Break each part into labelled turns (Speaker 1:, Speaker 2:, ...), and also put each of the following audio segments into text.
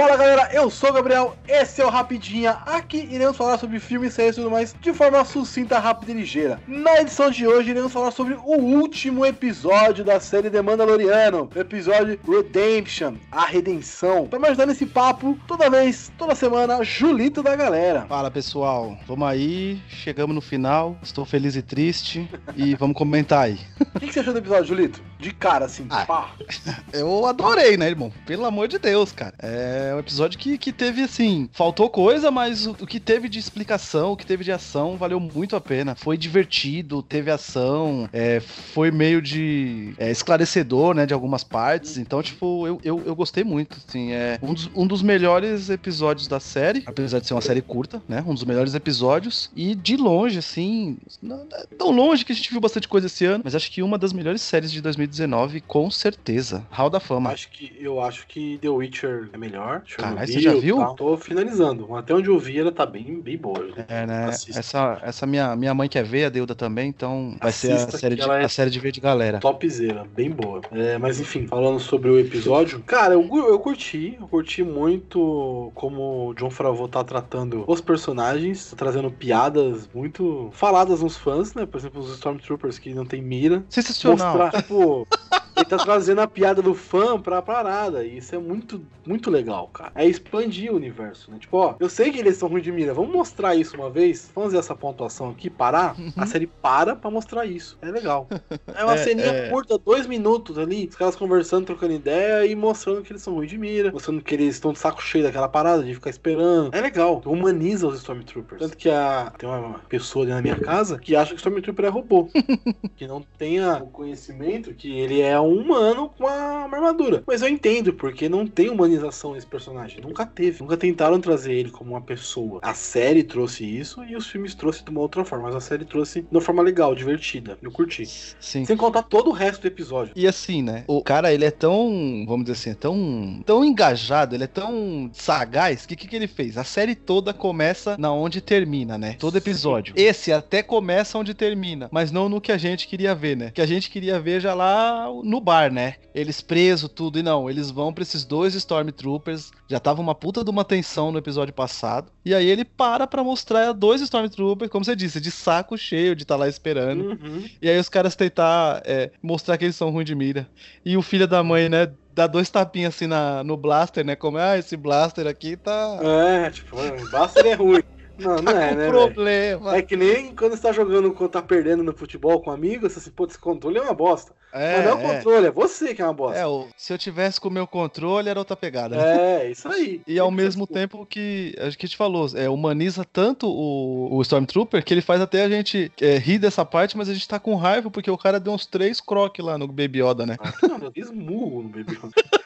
Speaker 1: Fala galera, eu sou o Gabriel, esse é o Rapidinha. Aqui iremos falar sobre filmes, séries e tudo mais de forma sucinta, rápida e ligeira. Na edição de hoje iremos falar sobre o último episódio da série The Mandaloriano, o episódio Redemption, a redenção. Pra me ajudar nesse papo, toda vez, toda semana, Julito da galera.
Speaker 2: Fala pessoal, vamos aí, chegamos no final, estou feliz e triste e vamos comentar aí.
Speaker 1: O que, que você achou do episódio, Julito? De cara, assim,
Speaker 2: Ah,
Speaker 1: pá.
Speaker 2: Eu adorei, né, irmão? Pelo amor de Deus, cara. É um episódio que, que teve, assim, faltou coisa, mas o, o que teve de explicação, o que teve de ação, valeu muito a pena. Foi divertido, teve ação, é, foi meio de é, esclarecedor, né, de algumas partes. Então, tipo, eu, eu, eu gostei muito, assim. É um dos, um dos melhores episódios da série, apesar de ser uma série curta, né? Um dos melhores episódios. E de longe, assim, não é tão longe que a gente viu bastante coisa esse ano, mas acho que uma das melhores séries de 2019, com certeza. Hall da Fama.
Speaker 1: Acho que, eu acho que The Witcher é melhor.
Speaker 2: Caralho,
Speaker 1: Chernobyl,
Speaker 2: você já viu?
Speaker 1: tal. Tô finalizando. Até onde eu vi, ela tá bem, bem boa. Julito.
Speaker 2: É, né?
Speaker 1: Assista.
Speaker 2: Essa, essa minha, minha mãe quer ver, a Deuda também, então vai ser a
Speaker 1: Assista
Speaker 2: série, de,
Speaker 1: é
Speaker 2: a série de ver de galera.
Speaker 1: Topzera, bem boa. É, mas enfim, falando sobre o episódio, cara, eu, eu curti, eu curti muito como o John Favreau tá tratando os personagens, trazendo piadas muito faladas nos fãs, né? Por exemplo, os Stormtroopers que não tem mira.
Speaker 2: Sensacional.
Speaker 1: Mostrar, tipo, ele tá trazendo a piada do fã pra parada. E isso é muito, muito legal, cara. É expandir o universo, né? Tipo, ó, eu sei que eles são ruins de mira. Vamos mostrar isso uma vez? Vamos fazer essa pontuação aqui, parar? A série para pra mostrar isso. É legal. É uma
Speaker 2: É,
Speaker 1: ceninha
Speaker 2: é.
Speaker 1: curta, dois minutos ali, os caras conversando, trocando ideia e mostrando que eles são ruins de mira, mostrando que eles estão de saco cheio daquela parada de ficar esperando. É legal, humaniza os Stormtroopers. Tanto que a, tem uma pessoa ali na minha casa que acha que o Stormtrooper é robô. que não tenha o conhecimento que ele é um humano com uma, uma armadura. Mas eu entendo, porque não tem humanização nesse personagem. Nunca teve. Nunca tentaram trazer ele como uma pessoa. A série trouxe isso e os filmes trouxe de uma outra forma. Mas a série trouxe de uma forma legal, divertida. Eu curti.
Speaker 2: Sim.
Speaker 1: Sem contar todo o resto do episódio.
Speaker 2: E assim, né? O cara, ele é tão, vamos dizer assim, é tão, tão engajado, ele é tão sagaz que o que, que ele fez? A série toda começa na onde termina, né? Todo episódio. Esse até começa onde termina, mas não no que a gente queria ver, né? Que a gente queria ver já lá no bar, né? Eles presos, tudo. E não, eles vão pra esses dois Stormtroopers. Já tava uma puta de uma tensão no episódio passado. E aí ele para pra mostrar dois Stormtroopers, como você disse, de saco cheio de estar lá esperando.
Speaker 1: Uhum.
Speaker 2: E aí os caras tentar é, mostrar que eles são ruins de mira. E o filho da mãe, né, dá dois tapinhas assim na, no blaster, né? Como, ah, esse blaster aqui tá,
Speaker 1: É, tipo, basta ele é ruim. Não, não
Speaker 2: tá
Speaker 1: é,
Speaker 2: com
Speaker 1: né?
Speaker 2: problema.
Speaker 1: É que nem quando você tá jogando, quando tá perdendo no futebol com amigos, você assim, pô, esse controle é uma bosta.
Speaker 2: É,
Speaker 1: Mas não é o
Speaker 2: é.
Speaker 1: controle, é você que é uma bosta.
Speaker 2: É, se eu tivesse com o meu controle, era outra pegada. né?
Speaker 1: É, isso aí.
Speaker 2: E ao mesmo tempo que a gente falou, é, humaniza tanto o, o Stormtrooper que ele faz até a gente é, rir dessa parte, mas a gente tá com raiva porque o cara deu uns três croques lá no Baby Yoda, né?
Speaker 1: Ah, Não, eu fiz murro no bebê. Murro,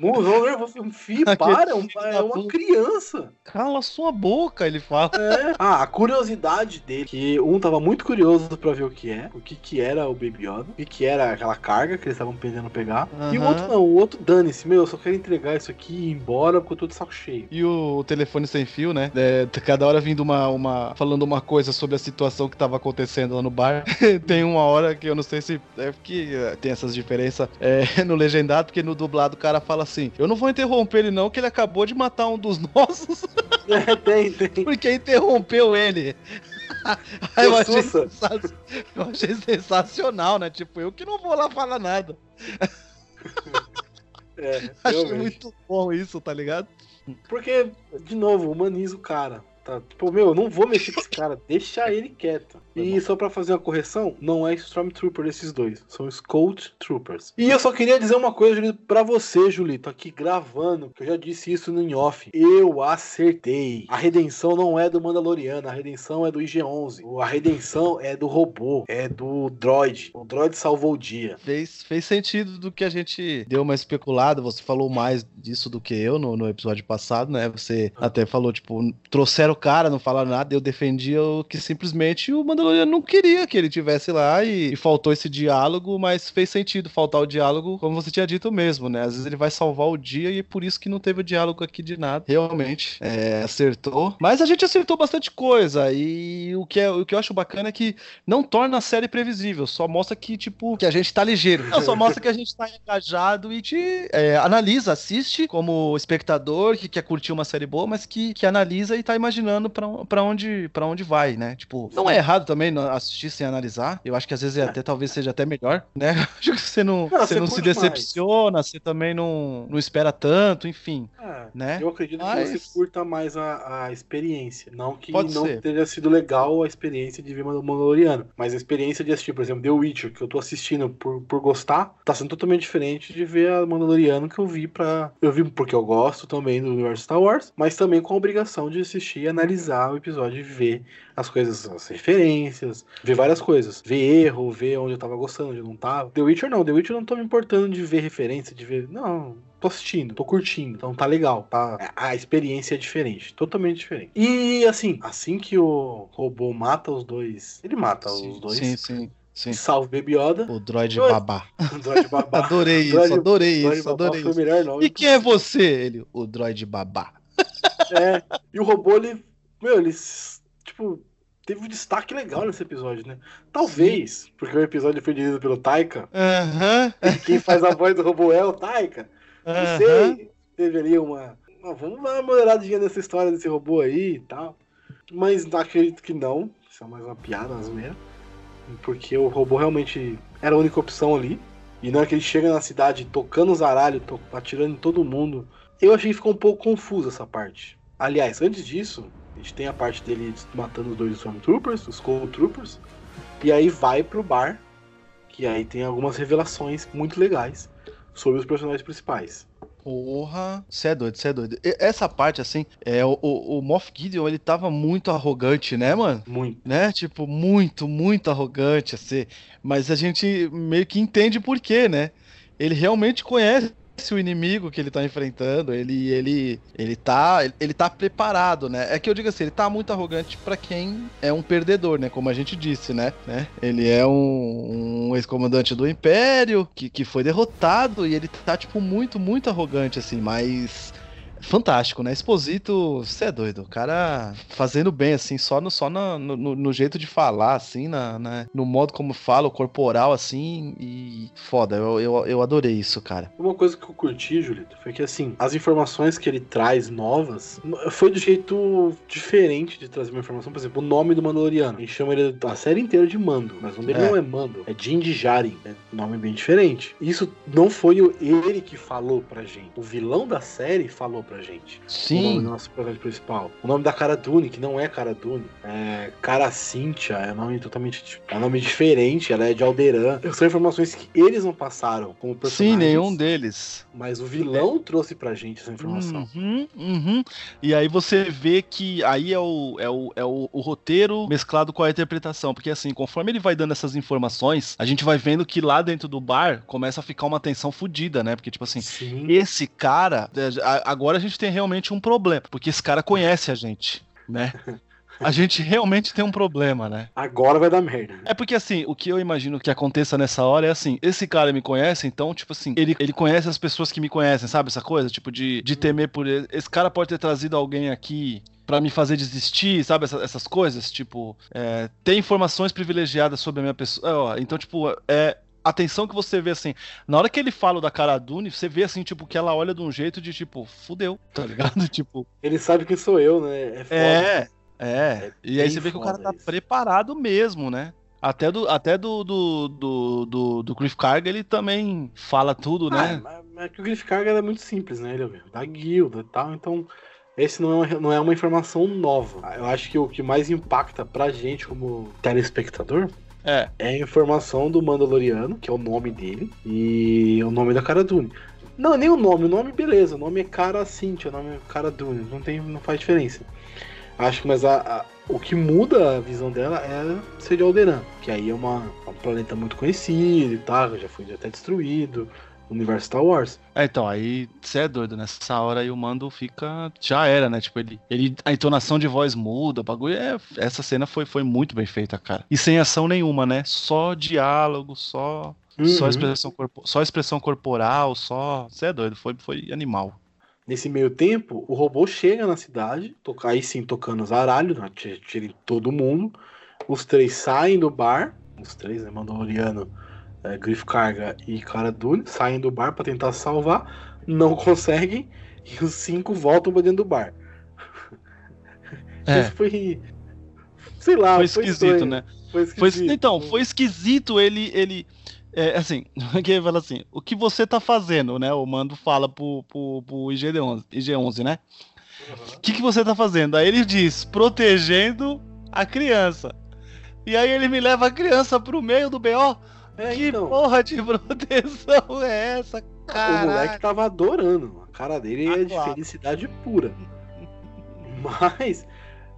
Speaker 1: Um filho,
Speaker 2: Aquele
Speaker 1: para, é um- é uma criança.
Speaker 2: Cala sua boca, ele fala.
Speaker 1: É. Ah, a curiosidade dele, que um tava muito curioso pra ver o que é, o que que era o Baby Yoda, o que que era aquela carga que eles estavam pendendo pegar. E o outro não, o outro dane-se, meu, eu só quero entregar isso aqui e ir embora porque eu tô de saco cheio.
Speaker 2: E o telefone sem fio, né? É, cada hora vindo uma, uma. falando uma coisa sobre a situação que tava acontecendo lá no bar. tem uma hora que eu não sei se. É que é, tem essas diferenças é, no legendado, porque no dublado o cara fala assim: Eu não vou interromper ele, não, que ele acabou de matar um dos nossos,
Speaker 1: É, tem, tem.
Speaker 2: porque interrompeu ele. Aí eu achei,
Speaker 1: Sussa.
Speaker 2: sensa- eu achei sensacional, né? Tipo, eu que não vou lá falar nada.
Speaker 1: É,
Speaker 2: Achei
Speaker 1: realmente.
Speaker 2: muito bom isso, tá ligado?
Speaker 1: Porque, de novo, humaniza o cara. Tá? Tipo, meu, eu não vou mexer com esse cara, deixa ele quieto. E só pra fazer uma correção, não é Stormtrooper esses dois, são os Cold Troopers. E eu só queria dizer uma coisa, Julito, pra você, Julito, aqui gravando, que eu já disse isso no in-off. Eu acertei. A redenção não é do Mandaloriano, a redenção é do IG-11. A redenção é do robô, é do droid. O droid salvou o dia.
Speaker 2: Fez, fez sentido do que a gente deu uma especulada. Você falou mais disso do que eu no, no episódio passado, né? Você até falou, tipo, trouxeram cara, não falaram nada, eu defendia o que simplesmente o Mandaloriano não queria que ele tivesse lá e, e, faltou esse diálogo, mas fez sentido faltar o diálogo, como você tinha dito mesmo, né? Às vezes ele vai salvar o dia e é por isso que não teve o diálogo aqui de nada. Realmente, é, acertou. Mas a gente acertou bastante coisa e o que, é, o que eu acho bacana é que não torna a série previsível, só mostra que, tipo, que a gente tá ligeiro. Não, só mostra que a gente tá engajado e te é, analisa, assiste como espectador que quer curtir uma série boa, mas que, que analisa e tá imaginando para onde, pra onde vai, né? Tipo, não é errado também assistir sem analisar. Eu acho que às vezes é até talvez seja até melhor, né? Acho que você não, não você, você não se decepciona, mais. você também não, não espera tanto, enfim. É, né?
Speaker 1: Eu acredito mas... que você curta mais a, a experiência. Não que Pode não ser. tenha sido legal a experiência de ver Mandaloriano, mas a experiência de assistir, por exemplo, The Witcher, que eu tô assistindo por, por gostar, tá sendo totalmente diferente de ver a Mandaloriano que eu vi para Eu vi porque eu gosto também do universo Star Wars, mas também com a obrigação de assistir e analisar o episódio e ver as coisas, as referências, ver várias coisas. Ver erro, ver onde eu tava gostando, onde eu não tava. The Witcher não, The Witcher eu não tô me importando de ver referência, de ver. Não, tô assistindo, tô curtindo, então tá legal, tá? A experiência é diferente, totalmente diferente. E assim, assim que o robô mata os dois, ele mata sim, os dois.
Speaker 2: Sim, sim. Sim.
Speaker 1: Salve Baby Yoda.
Speaker 2: O droid babá. O droid babá. adorei droid, isso, adorei droid isso, adorei isso. E quem é você? Ele, o droid babá.
Speaker 1: É, e o robô, ele, meu, ele, tipo, teve um destaque legal nesse episódio, né? Talvez, Sim. porque o episódio foi dirigido pelo Taika.
Speaker 2: Uhum.
Speaker 1: E quem faz a voz do robô é o Taika. Não sei, teve ali uma. vamos dar uma moderadinha nessa história desse robô aí e tal. Mas acredito que não. Isso é mais uma piada, mesmo. Porque o robô realmente era a única opção ali. E na hora que ele chega na cidade tocando os aralhos, atirando em todo mundo. Eu achei que ficou um pouco confuso essa parte. Aliás, antes disso, a gente tem a parte dele matando os dois Stormtroopers, os Cold Troopers. E aí vai pro bar, que aí tem algumas revelações muito legais sobre os personagens principais.
Speaker 2: Porra, você é doido, você é doido. Essa parte, assim, é, o, o, o Moff Gideon, ele tava muito arrogante, né, mano?
Speaker 1: Muito.
Speaker 2: Né? Tipo, muito, muito arrogante, assim. Mas a gente meio que entende por quê, né? Ele realmente conhece o inimigo que ele tá enfrentando, ele ele ele tá ele tá preparado, né? É que eu digo assim, ele tá muito arrogante para quem é um perdedor, né? Como a gente disse, né? né? Ele é um, um ex-comandante do Império que, que foi derrotado e ele tá tipo muito muito arrogante assim, mas fantástico, né? Exposito, você é doido. O cara fazendo bem, assim, só no, só no, no, no jeito de falar, assim, na, na, no modo como fala, o corporal, assim, e foda. Eu, eu, eu adorei isso, cara.
Speaker 1: Uma coisa que eu curti, Julito, foi que, assim, as informações que ele traz novas foi do jeito diferente de trazer uma informação. Por exemplo, o nome do Mandaloriano. A gente chama ele a série inteira de Mando, mas o nome dele é. não é Mando, é Djarin. É um nome bem diferente. Isso não foi ele que falou pra gente. O vilão da série falou pra gente.
Speaker 2: Sim.
Speaker 1: O nome do nosso personagem principal. O nome da Cara Dune, que não é Cara Dune, é Cara Cynthia, é um nome totalmente. É um nome diferente, ela é de Alderan. São informações que eles não passaram como personagens.
Speaker 2: Sim, nenhum deles.
Speaker 1: Mas o vilão é. trouxe pra gente essa informação.
Speaker 2: Uhum, uhum. E aí você vê que aí é o, é o, é o, o roteiro mesclado com a interpretação. Porque assim, conforme ele vai dando essas informações, a gente vai vendo que lá dentro do bar começa a ficar uma tensão fodida, né? Porque, tipo assim, Sim. esse cara. Agora a gente tem realmente um problema, porque esse cara conhece a gente, né? A gente realmente tem um problema, né?
Speaker 1: Agora vai dar merda.
Speaker 2: É porque assim, o que eu imagino que aconteça nessa hora é assim: esse cara me conhece, então, tipo assim, ele, ele conhece as pessoas que me conhecem, sabe? Essa coisa, tipo, de, de temer por ele. Esse cara pode ter trazido alguém aqui para me fazer desistir, sabe? Essas, essas coisas, tipo, é, ter informações privilegiadas sobre a minha pessoa. Então, tipo, é, atenção que você vê assim, na hora que ele fala da cara Dune, você vê assim, tipo, que ela olha de um jeito de tipo, fudeu, tá ligado? tipo.
Speaker 1: Ele sabe que sou eu, né?
Speaker 2: É, foda. é. É. é e aí você vê que o cara tá isso. preparado mesmo, né? Até do, até do, do, do, do, do Griff Carga ele também fala tudo, ah, né?
Speaker 1: Mas, mas que o Griff Carga é muito simples, né? Ele é da guilda e tal, então esse não é, uma, não é uma informação nova. Eu acho que o que mais impacta pra gente como telespectador
Speaker 2: é.
Speaker 1: É a informação do Mandaloriano, que é o nome dele, e o nome da Cara Dune. Não, nem o nome, o nome beleza, o nome é Cara Cynthia, o nome é Cara Dune, não, tem, não faz diferença. Acho que mas a, a, o que muda a visão dela é ser de Alderan, que aí é uma, um planeta muito conhecido e tal, já foi até destruído. Universo Star Wars.
Speaker 2: É, então, aí você é doido, nessa hora aí o mando fica. Já era, né? Tipo, ele, ele. A entonação de voz muda, o bagulho é. Essa cena foi, foi muito bem feita, cara. E sem ação nenhuma, né? Só diálogo, só.
Speaker 1: Uhum.
Speaker 2: Só, expressão corpo, só expressão corporal, só. Você é doido, foi, foi animal.
Speaker 1: Nesse meio tempo, o robô chega na cidade, toca, aí sim tocando os aralhos, né, tira todo mundo. Os três saem do bar, os três, né? Mandaloriano, é, Griff Carga e Cara Dune, saem do bar para tentar salvar, não conseguem, e os cinco voltam pra dentro do bar.
Speaker 2: É.
Speaker 1: Isso foi. Sei lá,
Speaker 2: foi esquisito, né?
Speaker 1: Foi
Speaker 2: Foi,
Speaker 1: esquisito.
Speaker 2: então, foi esquisito ele. ele é, assim, que ele fala assim: o que você tá fazendo, né? O mando fala pro, pro, pro IG-11, IG-11, né? O que, que você tá fazendo? Aí ele diz: protegendo a criança. E aí ele me leva a criança pro meio do BO.
Speaker 1: É,
Speaker 2: que
Speaker 1: então,
Speaker 2: porra de proteção é essa, cara?
Speaker 1: o moleque tava adorando. A cara dele
Speaker 2: Ah,
Speaker 1: é de
Speaker 2: claro.
Speaker 1: felicidade pura. Mas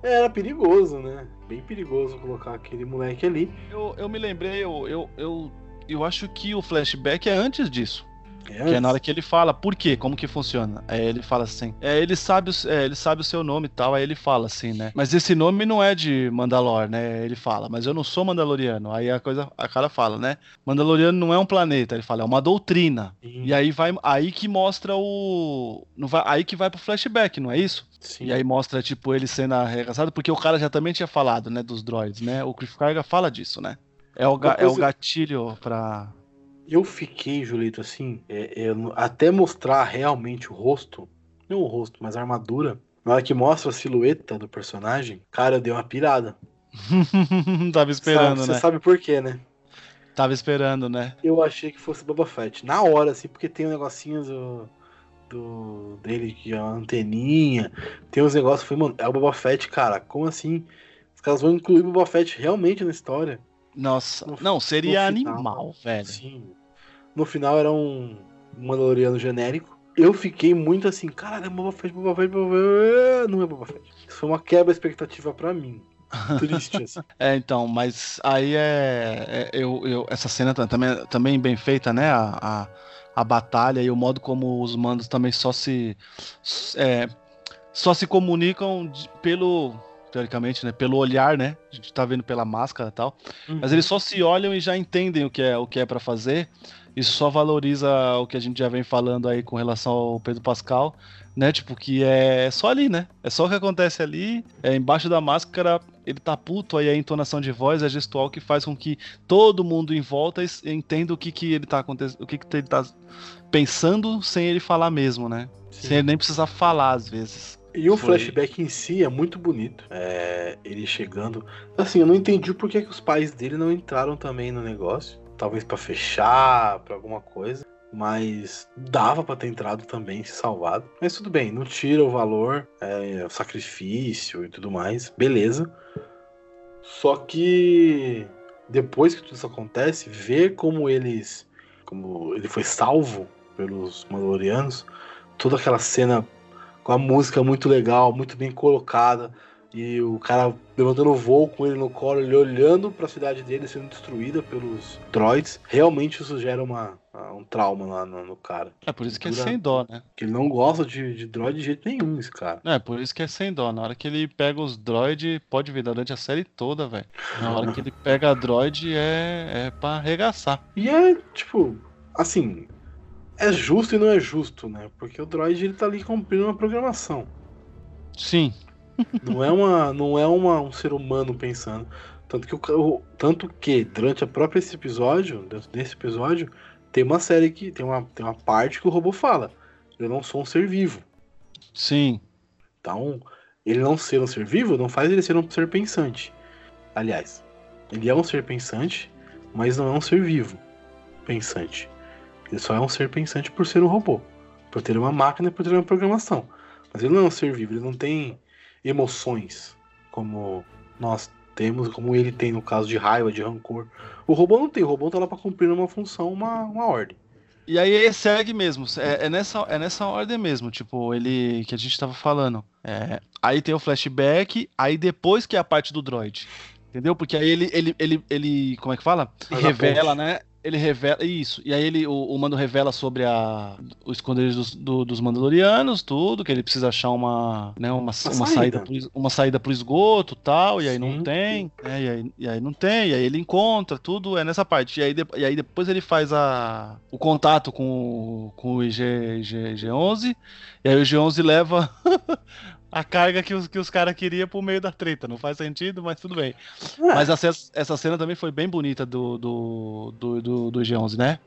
Speaker 1: era perigoso, né? Bem perigoso colocar aquele moleque ali.
Speaker 2: Eu, eu me lembrei, eu, eu, eu, eu acho que o flashback é antes disso.
Speaker 1: É,
Speaker 2: Que é na hora que ele fala, por quê? Como que funciona? Aí ele fala assim, é, ele sabe, o- é, ele sabe o seu nome e tal, aí ele fala assim, né? Mas esse nome não é de Mandalor, né? Ele fala, mas eu não sou Mandaloriano. Aí a coisa, a cara fala, né? Mandaloriano não é um planeta, ele fala, é uma doutrina.
Speaker 1: Sim,
Speaker 2: E aí vai, aí que mostra o, não vai, aí que vai pro flashback, não é isso?
Speaker 1: sim.
Speaker 2: E aí mostra tipo ele sendo arregaçado, porque o cara já também tinha falado, né, dos droids, né? O Cliff Carga fala disso, né? É o, ga- é o gatilho pra.
Speaker 1: Eu fiquei, Julito, assim, é, é, até mostrar realmente o rosto, não o rosto, mas a armadura. Na hora que mostra a silhueta do personagem, cara, eu dei uma pirada.
Speaker 2: Tava esperando,
Speaker 1: Sabe- Você
Speaker 2: né?
Speaker 1: sabe por quê, né?
Speaker 2: Tava esperando, né?
Speaker 1: Eu achei que fosse Boba Fett. Na hora, assim, porque tem um negocinho do, do dele que é uma anteninha. Tem uns negócios. Foi, mano, é o Boba Fett, cara. Como assim? Os caras vão incluir o Boba Fett realmente na história.
Speaker 2: Nossa,
Speaker 1: No-
Speaker 2: não, seria animal, velho.
Speaker 1: Sim. No final era um Mandaloriano genérico. Eu fiquei muito assim, caralho, é Boba Fett, Boba Fett, Boba Fett. Não é Boba Fett. Isso foi uma quebra expectativa pra mim. Triste, assim.
Speaker 2: É, então, mas aí é. é- eu, eu, essa cena ta- também, também bem feita, né? A, a, a batalha e o modo como os mandos também só se. é, só se comunicam de- pelo. Teoricamente, né? Pelo olhar, né? A gente tá vendo pela máscara e tal. Mas eles só se olham e já entendem o que é o que é para fazer. Isso só valoriza o que a gente já vem falando aí com relação ao Pedro Pascal, né? Tipo, que é só ali, né? É só o que acontece ali, é embaixo da máscara, ele tá puto, aí a entonação de voz é gestual que faz com que todo mundo em volta entenda o que que ele tá acontecendo, o que que ele tá pensando sem ele falar mesmo, né?
Speaker 1: Sim.
Speaker 2: Sem ele nem precisar falar às vezes.
Speaker 1: E o
Speaker 2: Foi.
Speaker 1: flashback em si é muito bonito. É, ele chegando. Assim, eu não entendi por que, que os pais dele não entraram também no negócio. Talvez pra fechar, pra alguma coisa. Mas dava pra ter entrado também, se salvado. Mas tudo bem, não tira o valor, é, o sacrifício e tudo mais. Beleza. Só que depois que tudo isso acontece, ver como eles. Como ele foi salvo pelos Mandalorianos, toda aquela cena com a música muito legal, muito bem colocada. E o cara levantando o voo com ele no colo, ele olhando pra cidade dele sendo destruída pelos droids. Realmente isso gera uma, um trauma lá no, no cara.
Speaker 2: É por isso que é
Speaker 1: Dura-
Speaker 2: sem dó, né?
Speaker 1: Que ele não gosta de, de droid de jeito nenhum, esse cara.
Speaker 2: É, por isso que é sem dó. Na hora que ele pega os droid, pode ver durante a série toda, velho. Na hora que ele pega a droid é, é pra arregaçar.
Speaker 1: E é, tipo, assim, é justo e não é justo, né? Porque o droid ele tá ali cumprindo uma programação.
Speaker 2: Sim.
Speaker 1: Não é, uma, não é uma, um ser humano pensando. Tanto que, o, tanto que durante a própria esse episódio, dentro desse episódio, tem uma série que. Tem uma, tem uma parte que o robô fala. Eu não sou um ser vivo.
Speaker 2: Sim.
Speaker 1: Então, ele não ser um ser vivo não faz ele ser um ser pensante. Aliás, ele é um ser pensante, mas não é um ser vivo pensante. Ele só é um ser pensante por ser um robô. Por ter uma máquina e por ter uma programação. Mas ele não é um ser vivo, ele não tem emoções como nós temos, como ele tem no caso de raiva, de rancor. O robô não tem, o robô tá lá pra cumprir uma função, uma, uma ordem.
Speaker 2: E aí ele segue mesmo. É, é nessa, é nessa ordem mesmo. Tipo, ele. Que a gente tava falando. É, aí tem o flashback, aí depois que é a parte do droid. Entendeu? Porque aí ele, ele, ele, ele como é que fala?
Speaker 1: Faz
Speaker 2: Revela, né? Ele revela. Isso. E aí ele, o, o Mando revela sobre a, o esconderijo dos, do, dos Mandalorianos, tudo, que ele precisa achar uma, né, uma, uma, uma saída. saída pro, uma saída pro esgoto tal, e aí Sim. não tem. Né, e, aí, e aí não tem, e aí ele encontra, tudo é nessa parte. E aí, de, e aí depois ele faz a, o contato com, com o IG, IG, IG-11, e aí o IG-11 leva a carga que os, que os caras queriam pro meio da treta. Não faz sentido, mas tudo bem. É. Mas essa, essa cena também foi bem bonita do, do, do, do, do G11, né?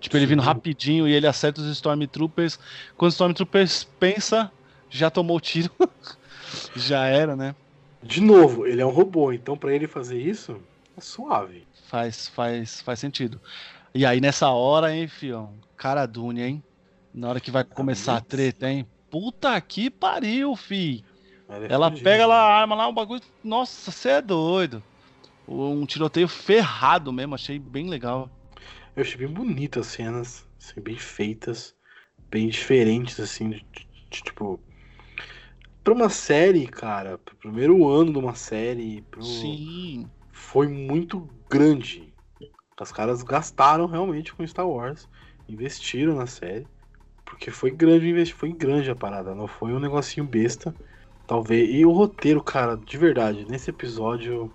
Speaker 2: Tipo, ele vindo rapidinho e ele acerta os Stormtroopers. Quando os Stormtroopers pensa, já tomou tiro. já era, né?
Speaker 1: De novo, ele é um robô, então para ele fazer isso, é suave.
Speaker 2: Faz, faz, faz sentido. E aí nessa hora, hein, fião? Cara Dune, hein? Na hora que vai começar a treta, hein? Puta que pariu, fi. Ela pega lá a arma lá, o bagulho. Nossa, você é doido. Um tiroteio ferrado mesmo, achei bem legal.
Speaker 1: Eu achei bem bonitas as cenas, assim, bem feitas, bem diferentes, assim, de, de, de, tipo. Pra uma série, cara, pro primeiro ano de uma série. Pro...
Speaker 2: Sim.
Speaker 1: Foi muito grande. Os caras gastaram realmente com Star Wars, investiram na série. Porque foi grande, foi grande a parada, não foi um negocinho besta. Talvez. E o roteiro, cara, de verdade, nesse episódio.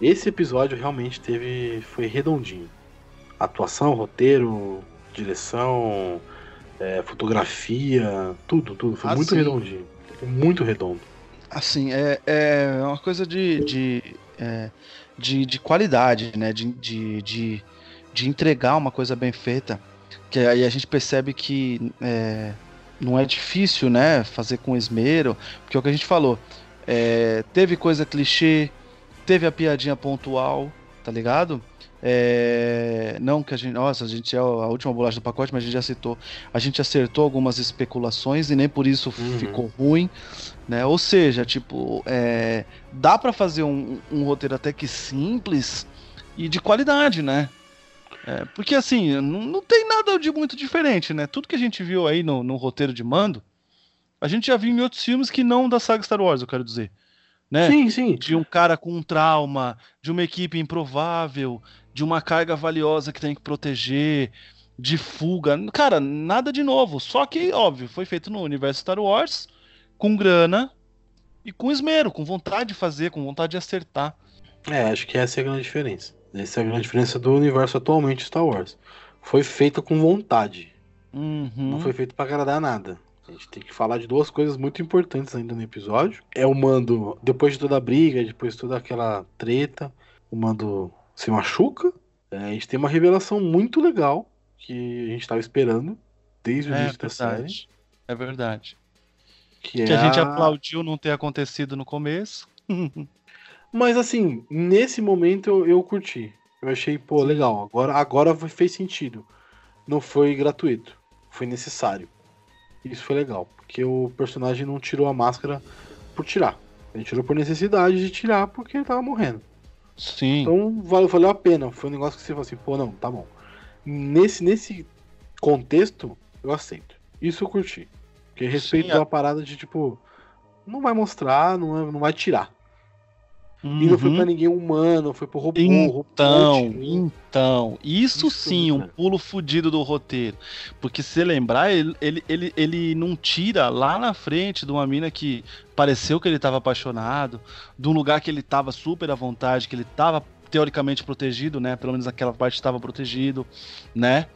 Speaker 1: Esse episódio realmente teve. Foi redondinho. Atuação, roteiro, direção, é, fotografia, tudo, tudo. Foi assim, muito redondinho. Foi muito redondo.
Speaker 2: Assim, é, é uma coisa de. de, é, de, de, qualidade, né? De, de, de, de entregar uma coisa bem feita. Que aí a gente percebe que é, não é difícil, né? Fazer com esmero, porque é o que a gente falou. É, teve coisa clichê, teve a piadinha pontual, tá ligado? É, não que a gente. Nossa, a gente é a última bolacha do pacote, mas a gente já citou. A gente acertou algumas especulações e nem por isso uhum. ficou ruim. Né? Ou seja, tipo, é, dá para fazer um, um, roteiro até que simples e de qualidade, né? É, porque assim, não, não, tem nada de muito diferente, né? Tudo que a gente viu aí no, no, roteiro de mando, a gente já viu em outros filmes que não da saga Star Wars, eu quero dizer. Né?
Speaker 1: Sim, sim.
Speaker 2: De um cara com um trauma, de uma equipe improvável, de uma carga valiosa que tem que proteger, de fuga. Cara, nada de novo. Só que, óbvio, foi feito no universo Star Wars, com grana e com esmero, com vontade de fazer, com vontade de acertar.
Speaker 1: É, acho que essa é a grande diferença. Essa é a grande diferença do universo atualmente Star Wars. Foi feita com vontade.
Speaker 2: Uhum.
Speaker 1: Não foi feito para agradar nada. A gente tem que falar de duas coisas muito importantes ainda no episódio. É o Mando, depois de toda a briga, depois de toda aquela treta, o Mando se machuca. É, a gente tem uma revelação muito legal que a gente estava esperando desde o é, início da série.
Speaker 2: É verdade. Que, que é a gente aplaudiu não ter acontecido no começo.
Speaker 1: Mas assim, nesse momento eu, eu curti. Eu achei, pô, legal. Agora, agora fez sentido. Não foi gratuito. Foi necessário. Isso foi legal. Porque o personagem não tirou a máscara por tirar. Ele tirou por necessidade de tirar porque ele tava morrendo.
Speaker 2: Sim.
Speaker 1: Então valeu, valeu a pena. Foi um negócio que você falou assim, pô, não, tá bom. Nesse, nesse contexto, eu aceito. Isso eu curti. Porque respeito Sim, a... parada de tipo. Não vai mostrar, não, não vai tirar. Uhum. E não foi pra uhum. ninguém humano, foi pro robô.
Speaker 2: Então, robô então, isso, isso sim, um pulo fudido do roteiro. Porque se lembrar, ele, ele, ele, ele não tira lá na frente de uma mina que pareceu que ele tava apaixonado, de um lugar que ele tava super à vontade, que ele tava teoricamente protegido, né? Pelo menos aquela parte estava protegido, né?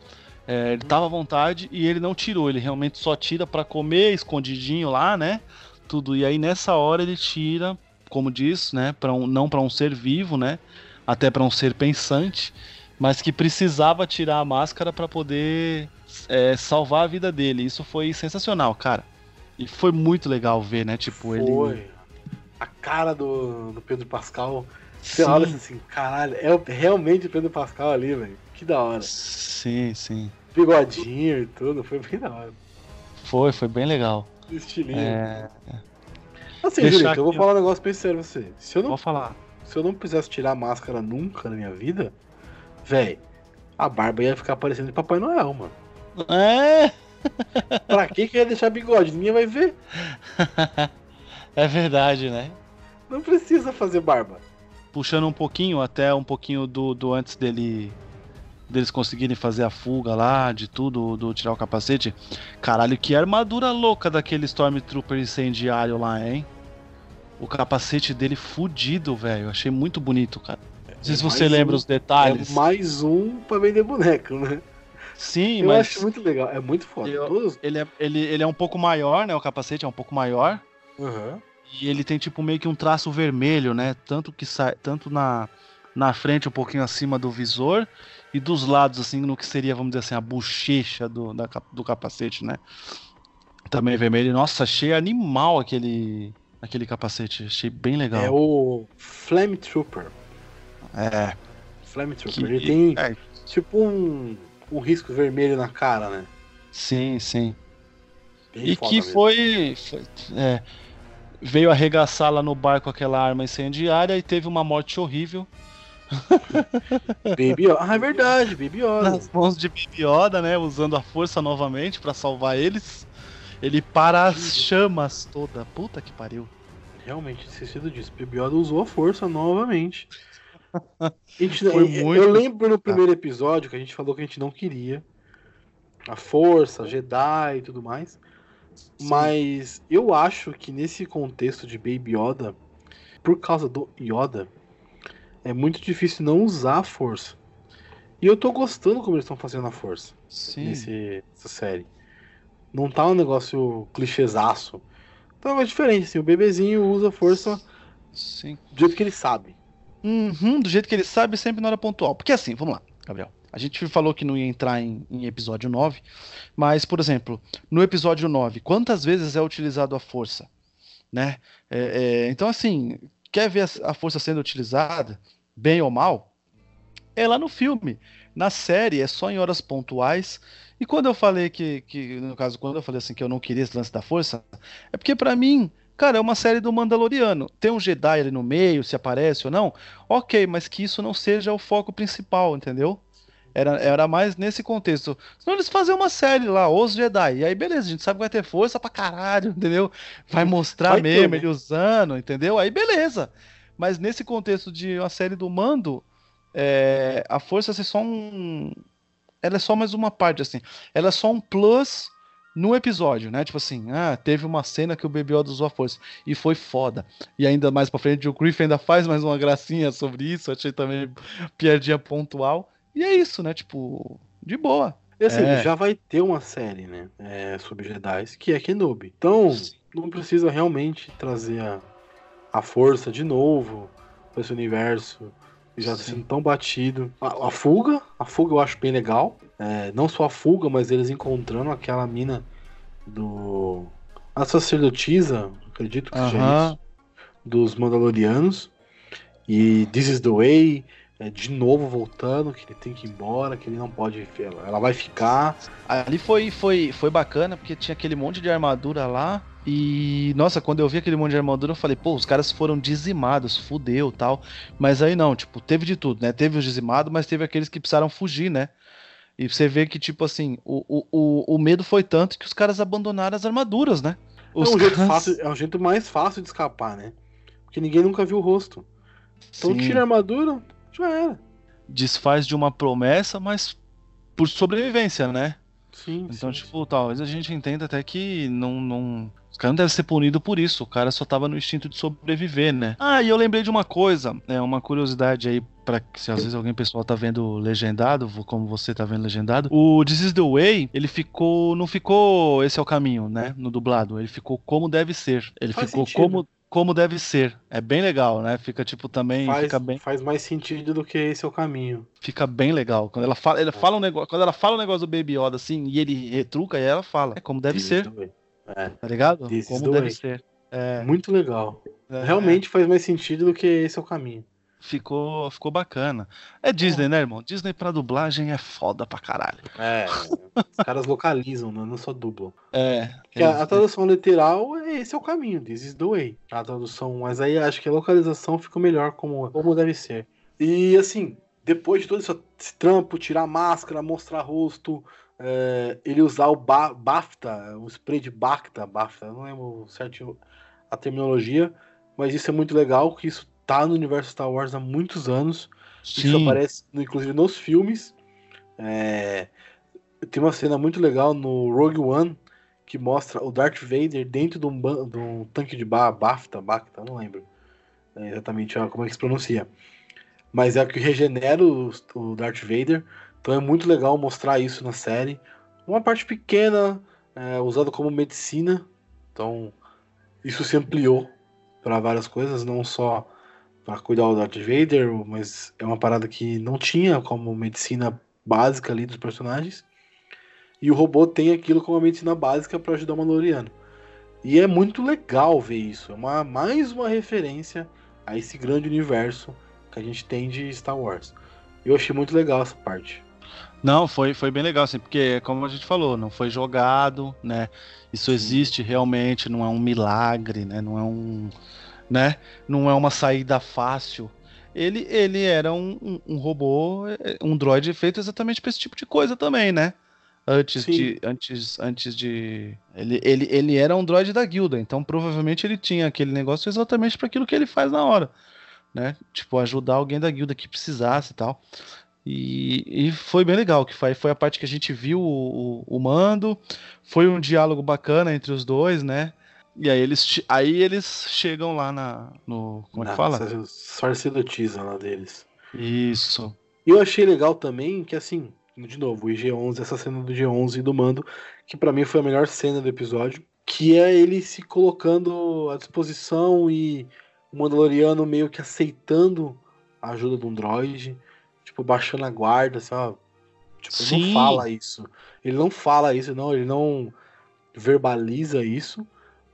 Speaker 2: É, ele tava à vontade e ele não tirou, ele realmente só tira para comer escondidinho lá, né? Tudo. E aí nessa hora ele tira como diz, né, para um, não para um ser vivo, né, até para um ser pensante, mas que precisava tirar a máscara para poder é, salvar a vida dele. Isso foi sensacional, cara. E foi muito legal ver, né, tipo
Speaker 1: foi.
Speaker 2: ele
Speaker 1: a cara do, do Pedro Pascal. Você olha assim, caralho, é realmente o Pedro Pascal ali, velho. Que da hora.
Speaker 2: Sim, sim.
Speaker 1: Bigodinho e tudo, foi bem da hora.
Speaker 2: Foi, foi bem legal.
Speaker 1: Estilinho. É... Assim, Julito, eu vou falar um negócio bem sério pra você. Se eu não,
Speaker 2: vou falar.
Speaker 1: Se eu não quisesse tirar a máscara nunca na minha vida, velho, a barba ia ficar parecendo de Papai Noel, mano.
Speaker 2: É?
Speaker 1: pra que que ia deixar bigode? Ninguém vai ver.
Speaker 2: é verdade, né?
Speaker 1: Não precisa fazer barba.
Speaker 2: Puxando um pouquinho, até um pouquinho do, do antes dele deles conseguirem fazer a fuga lá, de tudo, do tirar o capacete. Caralho, que armadura louca daquele Stormtrooper incendiário lá, hein? O capacete dele fudido, velho. Achei muito bonito, cara. Não sei é se você lembra um, os detalhes.
Speaker 1: É mais um pra vender boneco, né?
Speaker 2: Sim,
Speaker 1: eu
Speaker 2: mas.
Speaker 1: Eu acho muito legal, é muito foda.
Speaker 2: Eu, Todos... ele, é, ele, ele é um pouco maior, né? O capacete é um pouco maior.
Speaker 1: Uhum.
Speaker 2: E ele tem tipo meio que um traço vermelho, né? Tanto que sai. Tanto na, na frente, um pouquinho acima do visor. E dos lados, assim, no que seria, vamos dizer assim, a bochecha do, da, do capacete, né? Também vermelho. Nossa, achei animal aquele. Aquele capacete. Achei bem legal.
Speaker 1: É o Flame Trooper.
Speaker 2: É.
Speaker 1: Flame Trooper. Que... Ele tem é. tipo um um risco vermelho na cara, né?
Speaker 2: Sim, sim. Bem e que foi, foi é, veio arregaçar lá no barco aquela arma incendiária e teve uma morte horrível.
Speaker 1: Baby Yoda. Ah, é verdade, Baby Yoda.
Speaker 2: Nas mãos de Baby Yoda, né? Usando a força novamente para salvar eles. Ele para as chamas toda. Puta que pariu.
Speaker 1: Realmente, esquecido disso. Baby Yoda usou a força novamente. Gente, Foi muito... Eu lembro no primeiro episódio que a gente falou que a gente não queria a força, Jedi e tudo mais. Sim. Mas eu acho que nesse contexto de Baby Yoda, por causa do Yoda, é muito difícil não usar a força. E eu tô gostando como eles estão fazendo a força
Speaker 2: Sim.
Speaker 1: nesse, nessa série. Não tá um negócio clichêzaço. Então é diferente, assim, o bebezinho usa a força
Speaker 2: Sim.
Speaker 1: do jeito que ele sabe.
Speaker 2: Uhum, do jeito que ele sabe, sempre na hora pontual. Porque assim, vamos lá, Gabriel. A gente falou que não ia entrar em, em, episódio 9, mas, por exemplo, no episódio 9, quantas vezes é utilizado a força? Né? É, é, então, assim, quer ver a, força sendo utilizada, bem ou mal? É lá no filme. Na série é só em horas pontuais. E quando eu falei que, que no caso, quando eu falei assim que eu não queria esse lance da força, é porque para mim Cara, é uma série do Mandaloriano. Tem um Jedi ali no meio, se aparece ou não. Ok, mas que isso não seja o foco principal, entendeu? Era, era mais nesse contexto. Senão eles fazem uma série lá, Os Jedi. E aí, beleza, a gente sabe que vai ter força pra caralho, entendeu? Vai mostrar vai mesmo ter, né? ele usando, entendeu? Aí, beleza. Mas nesse contexto de uma série do Mando, é, a força é só um. Ela é só mais uma parte, assim. Ela é só um plus no episódio, né? Tipo assim, ah, teve uma cena que o Baby Yoda usou a força e foi foda. E ainda mais pra frente, o Griffin ainda faz mais uma gracinha sobre isso, achei também piadinha pontual. E é isso, né? Tipo, de boa.
Speaker 1: E assim, é. já vai ter uma série, né? É, sobre Jedi, que é Kenobi. Então, não precisa realmente trazer a, a força de novo pra esse universo já Sim. sendo tão batido. A, a, fuga, a fuga eu acho bem legal. É, não só a fuga, mas eles encontrando aquela mina do. A sacerdotisa, acredito que uh -huh. seja isso. Dos Mandalorianos. E This is the Way. É, de novo voltando, que ele tem que ir embora, que ele não pode. Ela vai ficar.
Speaker 2: Ali foi, foi, foi bacana, porque tinha aquele monte de armadura lá. E, nossa, quando eu vi aquele monte de armadura, eu falei, pô, os caras foram dizimados, fudeu tal. Mas aí não, tipo, teve de tudo, né? Teve os dizimados, mas teve aqueles que precisaram fugir, né? E você vê que, tipo assim, o, o, o, medo foi tanto que os caras abandonaram as armaduras, né?
Speaker 1: Os é, um caras... jeito fácil, é um jeito mais fácil de escapar, né? Porque ninguém nunca viu o rosto. Então Sim. tira a armadura, já era.
Speaker 2: Desfaz de uma promessa, mas por sobrevivência, né?
Speaker 1: Sim.
Speaker 2: Então,
Speaker 1: sim,
Speaker 2: tipo, sim. talvez a gente entenda até que não, não, o cara não deve ser punido por isso, o cara só tava no instinto de sobreviver, né? Ah, e eu lembrei de uma coisa, é uma curiosidade aí para se às vezes alguém pessoal tá vendo legendado, como você tá vendo legendado. O This is the Way, ele ficou, não ficou esse é o caminho, né, no dublado, ele ficou como deve ser. Ele Faz ficou sentido. como como deve ser. É bem legal, né? Fica tipo também.
Speaker 1: Faz,
Speaker 2: fica bem...
Speaker 1: faz mais sentido do que esse é o caminho.
Speaker 2: Fica bem legal. Quando ela fala, ela é. fala um negócio, quando ela fala um negócio do Baby Yoda assim, e ele retruca, e ela fala. É como deve This ser. É. Tá ligado?
Speaker 1: This
Speaker 2: como deve ser.
Speaker 1: É. Muito legal. É. Realmente faz mais sentido do que esse é o caminho
Speaker 2: ficou, ficou bacana. É Disney, né, irmão? Disney pra dublagem é foda pra caralho.
Speaker 1: É, os caras localizam, né? não só dublam.
Speaker 2: É.
Speaker 1: Que a, a, tradução literal, é esse é o caminho, this is the way. A tradução, mas aí acho que a localização ficou melhor como, como deve ser. E assim, depois de todo esse trampo, tirar máscara, mostrar rosto, é, ele usar o ba BAFTA, o spray de BAFTA, BAFTA, não lembro certo a terminologia, mas isso é muito legal, que isso tá no universo Star Wars há muitos anos. Sim. Isso aparece, inclusive, nos filmes. É, tem uma cena muito legal no Rogue One que mostra o Darth Vader dentro de um, de um tanque de ba BAFTA, BAFTA, não lembro é, exatamente como é que se pronuncia. Mas é o que regenera o, o Darth Vader. Então é muito legal mostrar isso na série. Uma parte pequena, é, usada como medicina. Então isso se ampliou para várias coisas, não só para cuidar do Darth Vader, mas é uma parada que não tinha como medicina básica ali dos personagens. E o robô tem aquilo como uma medicina básica para ajudar o Mandaloriano. E é muito legal ver isso. É uma, mais uma referência a esse grande universo que a gente tem de Star Wars. Eu achei muito legal essa parte.
Speaker 2: Não, foi, foi bem legal, assim, porque, como a gente falou, não foi jogado, né? Isso existe realmente, não é um milagre, né? Não é um. Né? Não é uma saída fácil. Ele, ele era um, um, um robô, é, um droid feito exatamente para esse tipo de coisa também, né? Antes Sim. de. Antes, antes de. Ele, ele, ele era um droid da guilda, então provavelmente ele tinha aquele negócio exatamente para aquilo que ele faz na hora. Né? Tipo, ajudar alguém da guilda que precisasse e tal. E, e foi bem legal, que foi, foi a parte que a gente viu o, o, o, mando, foi um diálogo bacana entre os dois, né? E aí eles, aí eles chegam lá na, no. Como é que fala?
Speaker 1: Sacerdotisa lá deles.
Speaker 2: Isso.
Speaker 1: E eu achei legal também que, assim, de novo, o IG-11, essa cena do G-11 e do mando, que para mim foi a melhor cena do episódio, que é ele se colocando à disposição e o Mandaloriano meio que aceitando a ajuda de um droid tipo, baixando a guarda, assim, ó. Tipo, ele não fala isso. Ele não fala isso, não, ele não verbaliza isso,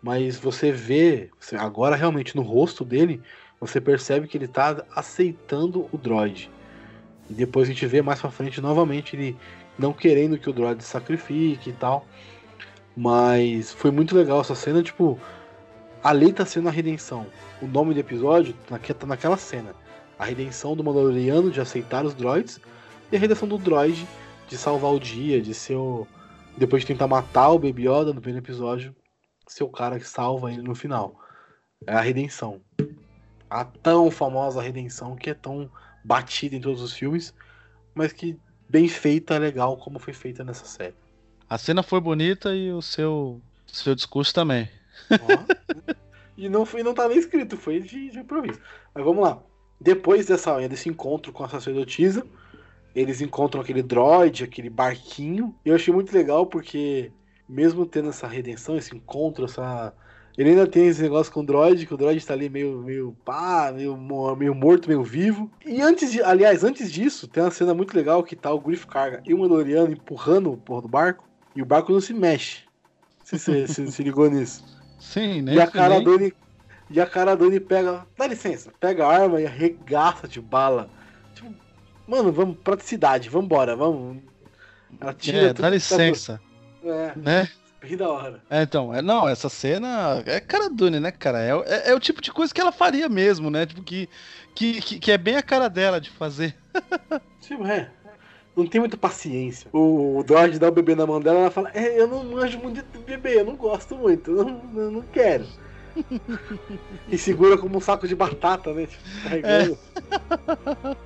Speaker 1: mas você vê, agora realmente no rosto dele, você percebe que ele tá aceitando o droid. E depois a gente vê mais pra frente novamente ele não querendo que o droid sacrifique e tal. Mas foi muito legal essa cena, tipo, ali tá sendo a redenção. O nome do episódio tá naquela cena a redenção do Mandaloriano de aceitar os droids e a redenção do droid de salvar o dia, de ser o. Depois de tentar matar o Baby Yoda no primeiro episódio, ser o cara que salva ele no final. É a redenção. A tão famosa redenção que é tão batida em todos os filmes, mas que bem feita, legal como foi feita nessa série.
Speaker 2: A cena foi bonita e o seu, seu discurso também.
Speaker 1: e não foi, não tá nem escrito, foi de, de improviso. Mas vamos lá. Depois dessa, desse encontro com a sacerdotisa, eles encontram aquele droid, aquele barquinho. E eu achei muito legal porque, mesmo tendo essa redenção, esse encontro, essa. Ele ainda tem esse negócio com o droid, que o droid está ali meio, meio pá, meio, meio morto, meio vivo. E antes de, aliás, antes disso, tem uma cena muito legal que tá o Griff Carga e o Mandaloriano empurrando o porra do barco, e o barco não se mexe. Se você se, se, ligou nisso.
Speaker 2: Sim, né?
Speaker 1: E a cara nem... dele e a cara dele pega, dá licença, pega a arma e arregaça de bala. Tipo, mano, vamos, praticidade, vambora, vamos.
Speaker 2: Ela tira é, dá licença.
Speaker 1: É,
Speaker 2: né?
Speaker 1: Bem da hora.
Speaker 2: É, então, é, não, essa cena é cara Dune, né, cara? É, é, é, o tipo de coisa que ela faria mesmo, né? Tipo, que, que, que, é bem a cara dela de fazer.
Speaker 1: Tipo, é. Não tem muita paciência. O, o Dodge dá o bebê na mão dela, ela fala: É, eu não manjo muito de bebê, eu não gosto muito, eu não, eu não quero e segura como um saco de batata, né? Tipo,
Speaker 2: carregando.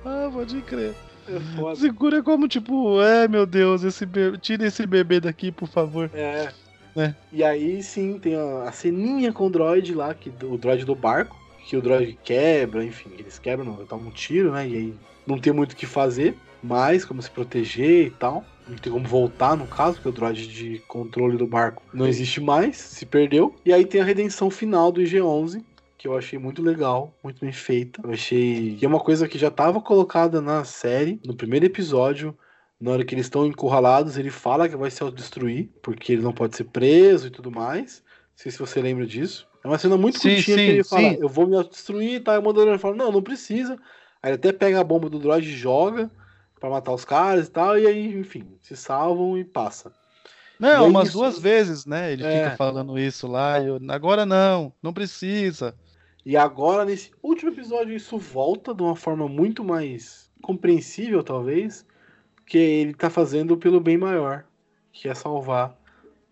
Speaker 2: É. Pode crer. É segura como tipo, é meu Deus, esse bebê, tira esse bebê daqui, por favor.
Speaker 1: É. é. E aí sim tem a, a ceninha com o droid lá, que, o droid do barco, que o droid quebra, enfim, eles quebram, não, tomam um tiro, né? E aí não tem muito o que fazer mais, como se proteger e tal não tem como voltar, no caso, porque o droid de controle do barco não existe mais, se perdeu. E aí tem a redenção final do IG-11, que eu achei muito legal, muito bem feita. Eu achei que é uma coisa que já estava colocada na série, no primeiro episódio, na hora que eles estão encurralados, ele fala que vai se autodestruir, porque ele não pode ser preso e tudo mais. Não sei se você lembra disso. É uma cena muito sim, curtinha sim, que ele fala, sim. eu vou me autodestruir e tá? O Mandaloriano fala, não, não precisa. Aí ele até pega a bomba do droid e joga para matar os caras e tal, e aí, enfim, se salvam e passa.
Speaker 2: Não, umas isso... duas vezes, né? Ele é. fica falando isso lá, eu, agora não, não precisa.
Speaker 1: E agora, nesse último episódio, isso volta de uma forma muito mais compreensível, talvez, que ele tá fazendo pelo bem maior, que é salvar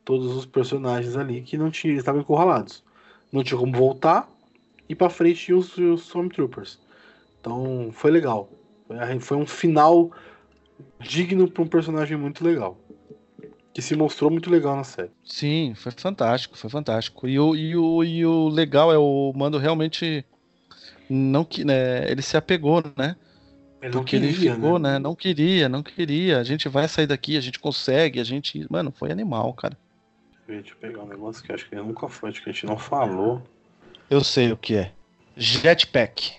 Speaker 1: todos os personagens ali que não tinham, estavam encurralados. Não tinha como voltar, e para frente tinha os, os Stormtroopers. Então, foi legal. Foi um final digno pra um personagem muito legal. Que se mostrou muito legal na série.
Speaker 2: Sim, foi fantástico, foi fantástico. E o, e o, e o legal é o Mando realmente não que, né, ele se apegou, né? Ele Porque queria, ele ficou, né? né? Não queria, não queria. A gente vai sair daqui, a gente consegue, a gente. Mano, foi animal, cara.
Speaker 1: Deixa eu pegar um negócio que acho que nunca foi, acho que a gente não falou.
Speaker 2: Eu sei o que é. Jetpack.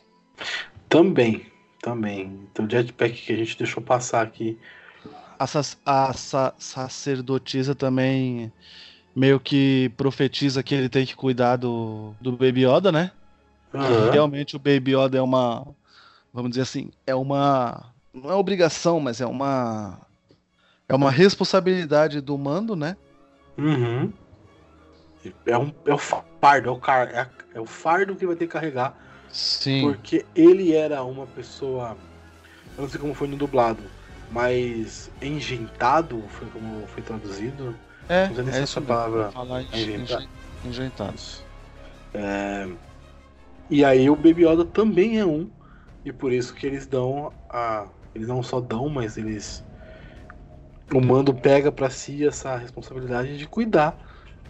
Speaker 1: Também, também. Então, jetpack que a gente deixou passar aqui.
Speaker 2: A, a sa sacerdotisa também meio que profetiza que ele tem que cuidar do, do Baby Yoda, né? Uhum. Realmente o Baby Yoda é uma. Vamos dizer assim, é uma. Não é obrigação, mas é uma. É uma responsabilidade do mando, né?
Speaker 1: Uhum. É, um, é o fardo, é o, car, é, é o fardo que vai ter que carregar.
Speaker 2: Sim.
Speaker 1: Porque ele era uma pessoa. Eu não sei como foi no dublado, mas enjeitado foi como foi traduzido.
Speaker 2: É,
Speaker 1: não sei nem é essa palavra.
Speaker 2: Falar enjeitado. enjeitado.
Speaker 1: É, e aí o Baby Yoda também é um. E por isso que eles dão a. Eles não só dão, mas eles. O mando pega para si essa responsabilidade de cuidar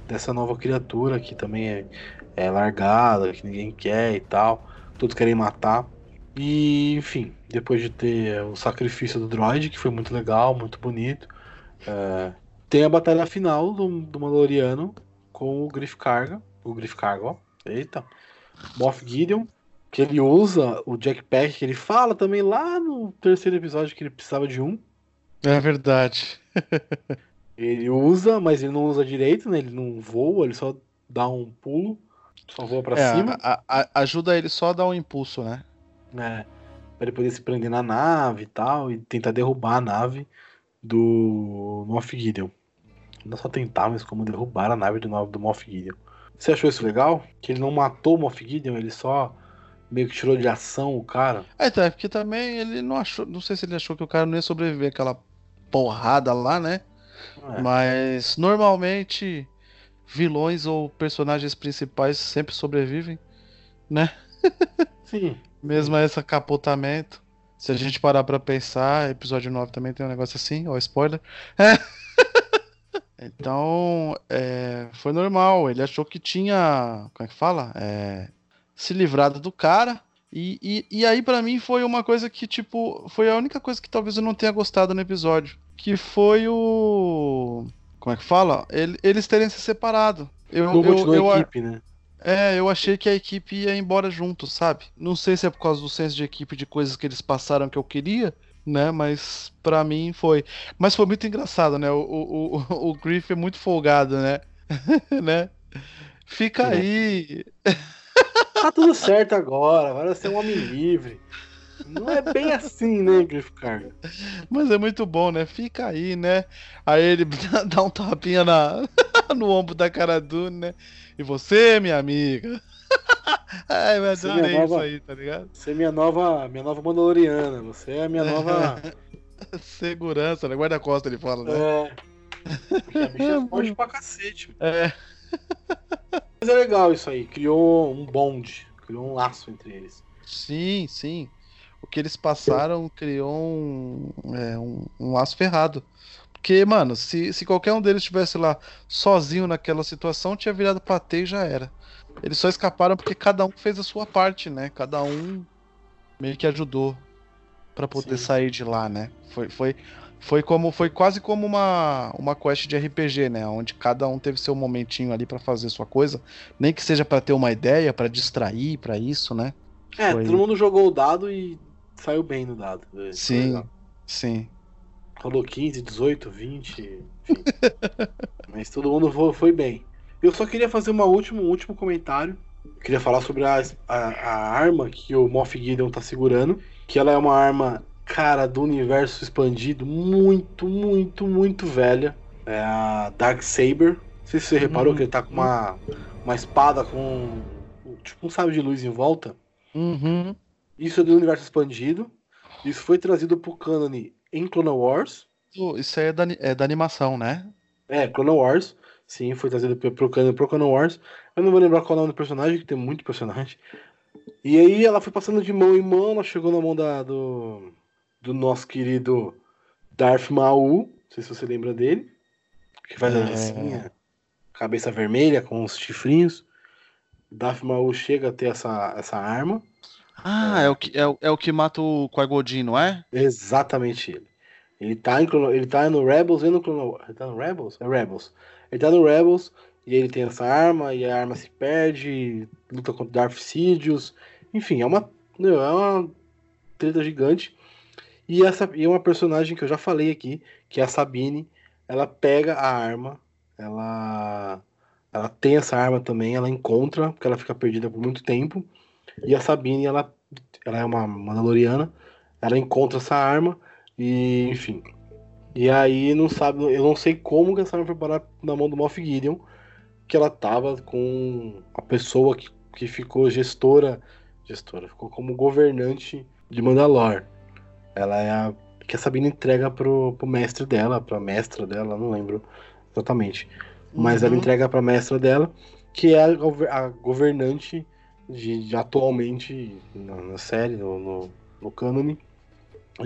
Speaker 1: dessa nova criatura que também é, é largada, que ninguém quer e tal. Todos querem matar. E, enfim, depois de ter o sacrifício do droid, que foi muito legal, muito bonito, é, tem a batalha final do, do Mandaloriano com o Griff Carga. O Griff Carga, ó. Eita. Moff Gideon, que ele usa o Jackpack, que ele fala também lá no terceiro episódio que ele precisava de um.
Speaker 2: É verdade.
Speaker 1: ele usa, mas ele não usa direito, né? Ele não voa, ele só dá um pulo, só voa pra é, cima.
Speaker 2: A, a, ajuda ele só a dar um impulso, né?
Speaker 1: É. Pra ele poder se prender na nave e tal, e tentar derrubar a nave do Moff Gideon. Não só tentar, mas como derrubar a nave do, do Moff Gideon. Você achou isso legal? Que ele não matou o Moff Gideon, ele só meio que tirou de ação o cara?
Speaker 2: É, tá, porque também ele não achou. Não sei se ele achou que o cara não ia sobreviver aquela porrada lá, né? É. Mas normalmente vilões ou personagens principais sempre sobrevivem, né?
Speaker 1: Sim.
Speaker 2: Mesmo esse capotamento. Se a gente parar pra pensar, episódio 9 também tem um negócio assim, ó, spoiler. É. Então, é, foi normal. Ele achou que tinha. Como é que fala? É, se livrado do cara. E, e, e aí, para mim, foi uma coisa que, tipo, foi a única coisa que talvez eu não tenha gostado no episódio. Que foi o. Como é que fala? Ele, eles terem se separado.
Speaker 1: Eu, não eu, eu, equipe, né?
Speaker 2: É, eu achei que a equipe ia embora junto, sabe? Não sei se é por causa do senso de equipe de coisas que eles passaram que eu queria, né? Mas para mim foi. Mas foi muito engraçado, né? O, o, o, o Griff é muito folgado, né? né? Fica é. aí.
Speaker 1: Tá tudo certo agora, agora você é um homem livre. Não é bem assim, né, Griff Carga?
Speaker 2: Mas é muito bom, né? Fica aí, né? Aí ele dá um tapinha na, no ombro da cara do, né? E você, minha amiga? Ai, eu adorei nova, isso aí, tá ligado?
Speaker 1: Você é minha nova, minha nova Mandaloriana. Você é a minha nova.
Speaker 2: Segurança, né? Guarda-costa ele fala, né?
Speaker 1: É. Porque a bicha é forte pra cacete.
Speaker 2: É.
Speaker 1: Mas é legal isso aí. Criou um bonde. Criou um laço entre eles.
Speaker 2: Sim, sim. O que eles passaram criou um, é, um, um laço ferrado. Porque, mano, se, se qualquer um deles estivesse lá sozinho naquela situação, tinha virado plateia e já era. Eles só escaparam porque cada um fez a sua parte, né? Cada um meio que ajudou para poder Sim. sair de lá, né? Foi, foi, foi como foi quase como uma, uma quest de RPG, né? Onde cada um teve seu momentinho ali para fazer sua coisa, nem que seja para ter uma ideia, para distrair, para isso, né?
Speaker 1: É, foi... todo mundo jogou o dado e saiu bem no dado.
Speaker 2: Sim, sim.
Speaker 1: Rolou 15, 18, 20, enfim. Mas todo mundo foi, bem. Eu só queria fazer uma última, um último comentário. Eu queria falar sobre a, a, a, arma que o Moff Gideon tá segurando. Que ela é uma arma, cara, do universo expandido, muito, muito, muito velha. É a Dark Saber. Não sei se você reparou uhum. que ele tá com uma, uma espada com. Tipo um sábio de luz em volta.
Speaker 2: Uhum.
Speaker 1: Isso é do universo expandido. Isso foi trazido pro canon em Clone Wars.
Speaker 2: Isso aí é da, é da animação, né?
Speaker 1: É, Clone Wars. Sim, foi trazido pro Canon, pro Canon Wars. Eu não vou lembrar qual é o nome do personagem, que tem muito personagem. E aí ela foi passando de mão em mão, ela chegou na mão da, do, do nosso querido Darth Maul, não sei se você lembra dele, que faz a
Speaker 2: É.
Speaker 1: dancinha, cabeça vermelha com os chifrinhos. Darth Maul chega a ter essa, essa arma,
Speaker 2: Ah, é, o, que, é, é o que mata o Qui-Gon, não é?
Speaker 1: exatamente ele. Ele tá, em, ele tá no Rebels e no Clone Wars. Ele tá no Rebels? É Rebels. Ele tá no Rebels e ele tem essa arma e a arma se perde, luta contra Darth Sidious. Enfim, é uma, é uma treta gigante. E essa e é uma personagem que eu já falei aqui, que é a Sabine. Ela pega a arma, ela ela tem essa arma também, ela encontra, porque ela fica perdida por muito tempo. E a Sabine, ela, ela é uma Mandaloriana, ela encontra essa arma e, enfim. E aí não sabe, eu não sei como que essa arma foi parar na mão do Moff Gideon, que ela tava com a pessoa que, que ficou gestora, gestora, ficou como governante de Mandalor. Ela é a que a Sabine entrega pro, pro mestre dela, pra mestra dela, não lembro exatamente. Mas ela
Speaker 2: Uhum.
Speaker 1: entrega pra mestra dela, que é a, a governante de, de atualmente na, na série, no, no, no cânone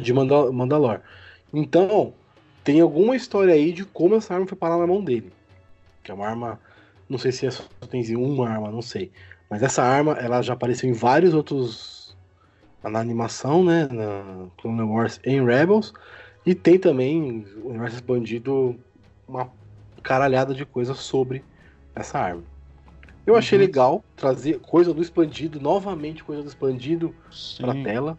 Speaker 1: de Manda- Mandalor. Então, tem alguma história aí de como essa arma foi parar na mão dele. Que é uma arma, não sei se é só tem uma arma, não sei. Mas essa arma, ela já apareceu em vários outros na animação, né, na Clone Wars em Rebels, e tem também o universo expandido uma caralhada de coisas sobre essa arma. Eu achei
Speaker 2: Uhum.
Speaker 1: legal trazer coisa do expandido, novamente coisa do expandido pra
Speaker 2: Sim.
Speaker 1: tela.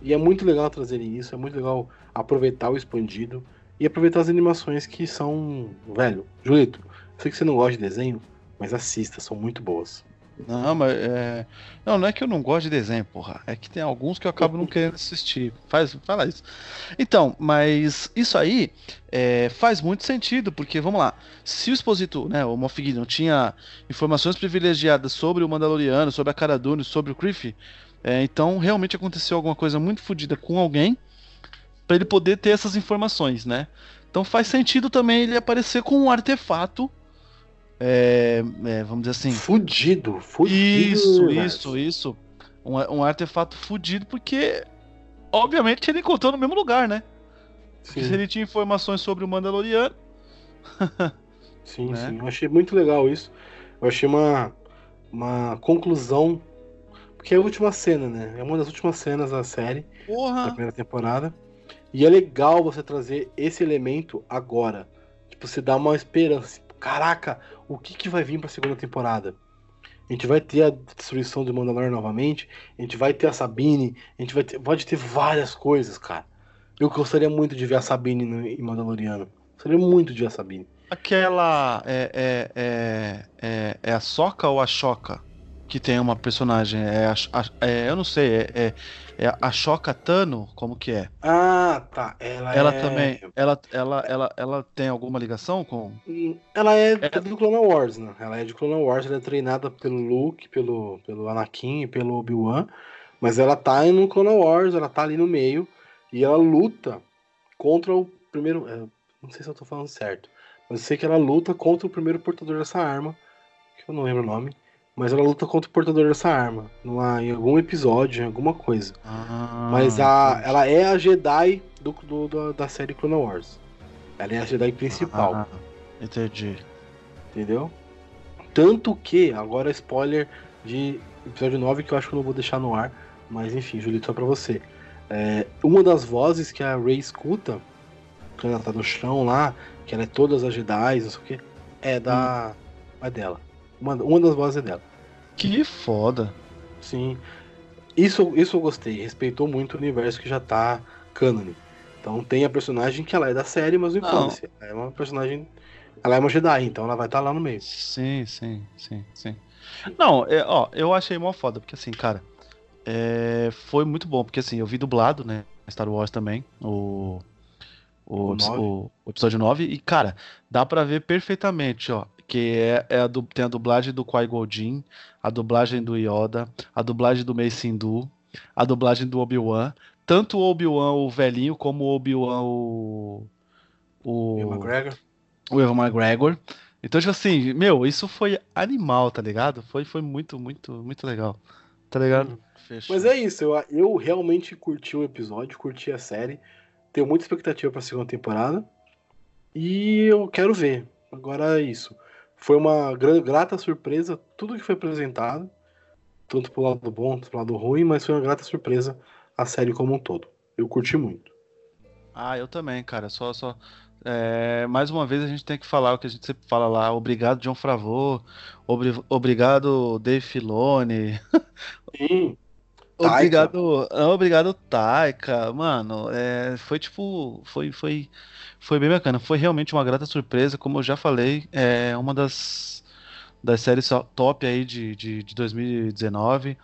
Speaker 1: E é muito legal trazerem isso, é muito legal aproveitar o expandido e aproveitar as animações que são. Velho, Julito, sei que você não gosta de desenho, mas assista, são muito boas.
Speaker 2: Não, mas é... Não, não é que eu não gosto de desenho, porra. É que tem alguns que eu acabo não querendo assistir. Faz, fala isso. Então, mas isso aí é, faz muito sentido, porque, vamos lá, se o Exposito, né, o Moff Gideon, tinha informações privilegiadas sobre o Mandaloriano, sobre a Cara Dune, sobre o Criff, é, então realmente aconteceu alguma coisa muito fodida com alguém pra ele poder ter essas informações, né? Então faz sentido também ele aparecer com um artefato, é, é, vamos dizer assim,
Speaker 1: Fudido, fudido.
Speaker 2: isso,
Speaker 1: velho.
Speaker 2: isso, isso. Um, um artefato fudido, porque obviamente ele encontrou no mesmo lugar, né? Porque se ele tinha informações sobre o Mandaloriano.
Speaker 1: sim,
Speaker 2: né?
Speaker 1: sim. Eu achei muito legal isso. Eu achei uma, uma conclusão. Porque é a última cena, né? É uma das últimas cenas da série. da
Speaker 2: Porra!
Speaker 1: primeira temporada. E é legal você trazer esse elemento agora. Tipo, você dá uma esperança. Caraca, o que, que vai vir pra segunda temporada? A gente vai ter a destruição do Mandalor novamente. A gente vai ter a Sabine. A gente vai ter, pode ter várias coisas, cara. Eu gostaria muito de ver a Sabine no, em Mandaloriano. Gostaria muito de ver a Sabine.
Speaker 2: Aquela. É, é, é, é, é a Soca ou a Choca? Que tem uma personagem. É, a, a- é, eu não sei, é, é, a Tano? Como que é?
Speaker 1: Ah, tá. Ela,
Speaker 2: Ela
Speaker 1: é...
Speaker 2: também. Ela, ela, ela, ela tem alguma ligação com.
Speaker 1: Ela é
Speaker 2: É.
Speaker 1: do Clone Wars, né? Ela é de Clone Wars, ela é treinada pelo Luke, pelo, pelo Anakin e pelo Obi-Wan. Mas ela tá no Clone Wars, ela tá ali no meio. E ela luta contra o primeiro. é, não sei se eu tô falando certo. Mas eu sei que ela luta contra o primeiro portador dessa arma. Que eu não lembro o nome. Mas ela luta contra o portador dessa arma. Numa, em algum episódio, em alguma coisa.
Speaker 2: Ah,
Speaker 1: Mas a,
Speaker 2: entendi.
Speaker 1: ela é a Jedi do, do- da- série Clone Wars. Ela é a Jedi principal.
Speaker 2: Ah, entendi.
Speaker 1: Entendeu? Tanto que, agora spoiler de episódio 9 que eu acho que eu não vou deixar no ar. Mas enfim, Julito, só pra você. É, uma das vozes que a Rey escuta, quando ela tá no chão lá, que ela é todas as Jedi, não sei o que, é da. É dela. Uma, uma das vozes dela.
Speaker 2: Que foda.
Speaker 1: Sim. Isso, isso eu gostei. Respeitou muito o universo que já tá cânone. Então tem a personagem que ela é da série, mas não importa. Ela é uma personagem. Ela é uma Jedi, então ela vai estar lá no meio.
Speaker 2: Sim, sim, sim, sim. Não, é, ó, eu achei mó foda, porque assim, cara, é, foi muito bom, porque assim, eu vi dublado, né, Star Wars também, o, o,
Speaker 1: O nove.
Speaker 2: o- o episódio 9, e cara, dá pra ver perfeitamente, ó, que é, é a du- tem a dublagem do Qui-Gon Jinn, a dublagem do Yoda, a dublagem do Mace Windu, a dublagem do Obi-Wan, tanto o Obi-Wan o velhinho, como o Obi-Wan o... o...
Speaker 1: Ian McGregor.
Speaker 2: o Evan McGregor. Então, tipo assim, meu, isso foi animal, tá ligado? Foi, foi muito, muito, muito legal. Tá ligado? Fechou.
Speaker 1: Mas é isso, eu, eu realmente curti o episódio, curti a série. Tenho muita expectativa para a segunda temporada. E eu quero ver. Agora é isso. Foi uma grata surpresa tudo que foi apresentado. Tanto pro lado bom, tanto pro lado ruim, mas foi uma grata surpresa a série como um todo. Eu curti muito.
Speaker 2: Ah, eu também, cara. Só, só. É, mais uma vez a gente tem que falar o que a gente sempre fala lá. Obrigado, John Favreau. Obri obrigado, Dave Filoni.
Speaker 1: Sim.
Speaker 2: Obrigado, Taika. obrigado, Taika. Mano, é, foi tipo, foi, foi, foi bem bacana. Foi realmente uma grata surpresa, como eu já falei. É uma das das séries top aí de, de, de 2019.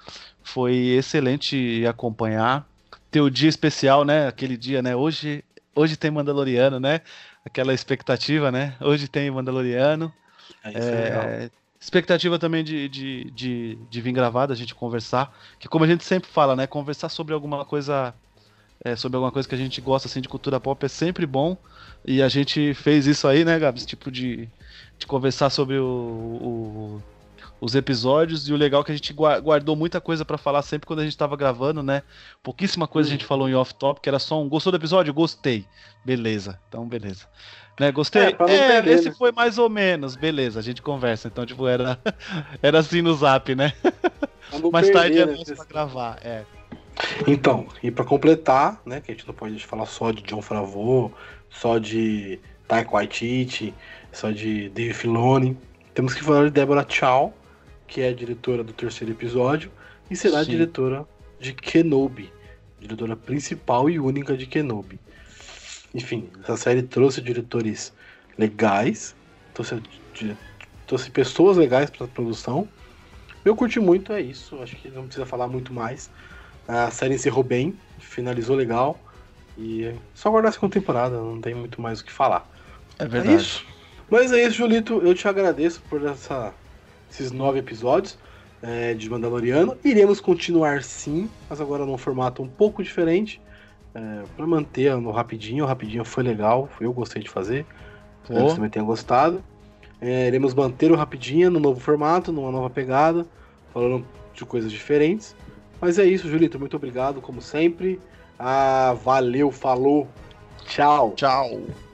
Speaker 2: Foi excelente acompanhar ter o dia especial, né? Aquele dia, né? Hoje, hoje tem Mandaloriano, né? Aquela expectativa, né? Hoje tem Mandaloriano. É, é, expectativa também de, de, de, de vir gravado, a gente conversar. Que como a gente sempre fala, né? Conversar sobre alguma coisa. É, sobre alguma coisa que a gente gosta assim de cultura pop é sempre bom. E a gente fez isso aí, né, Gabs? Tipo de, de conversar sobre o, o os episódios e o legal é que a gente guardou muita coisa para falar sempre quando a gente tava gravando, né? Pouquíssima coisa a gente falou em off-top, que era só um gostou do episódio? Gostei. Beleza. Então, beleza. Né, gostei. É, é esse né? foi mais ou menos. Beleza, a gente conversa. Então, tipo, era era assim no Zap, né? Mais tarde é né, pra gravar, é.
Speaker 1: Então, e para completar, né, que a gente não pode falar só de John Favreau, só de Taika Waititi, só de Dave Filoni, temos que falar de Deborah Chow, que é a diretora do terceiro episódio, e será Sim. a diretora de Kenobi, diretora principal e única de Kenobi. Enfim, essa série trouxe diretores legais, trouxe, trouxe pessoas legais para a produção. Eu curti muito, é isso. Acho que não precisa falar muito mais. A série encerrou bem, finalizou legal. E é só guardar a segunda temporada, não tem muito mais o que falar.
Speaker 2: É verdade.
Speaker 1: É isso. Mas é isso, Julito. Eu te agradeço por essa esses nove episódios é, de Mandaloriano. Iremos continuar sim, mas agora num formato um pouco diferente. É, para manter no rapidinho. O rapidinho foi legal, eu gostei de fazer. Espero que você também tenha gostado. É, iremos manter o rapidinho no novo formato, numa nova pegada, falando de coisas diferentes. Mas é isso, Julito. Muito obrigado, como sempre. Ah, valeu, falou. Tchau.
Speaker 2: Tchau.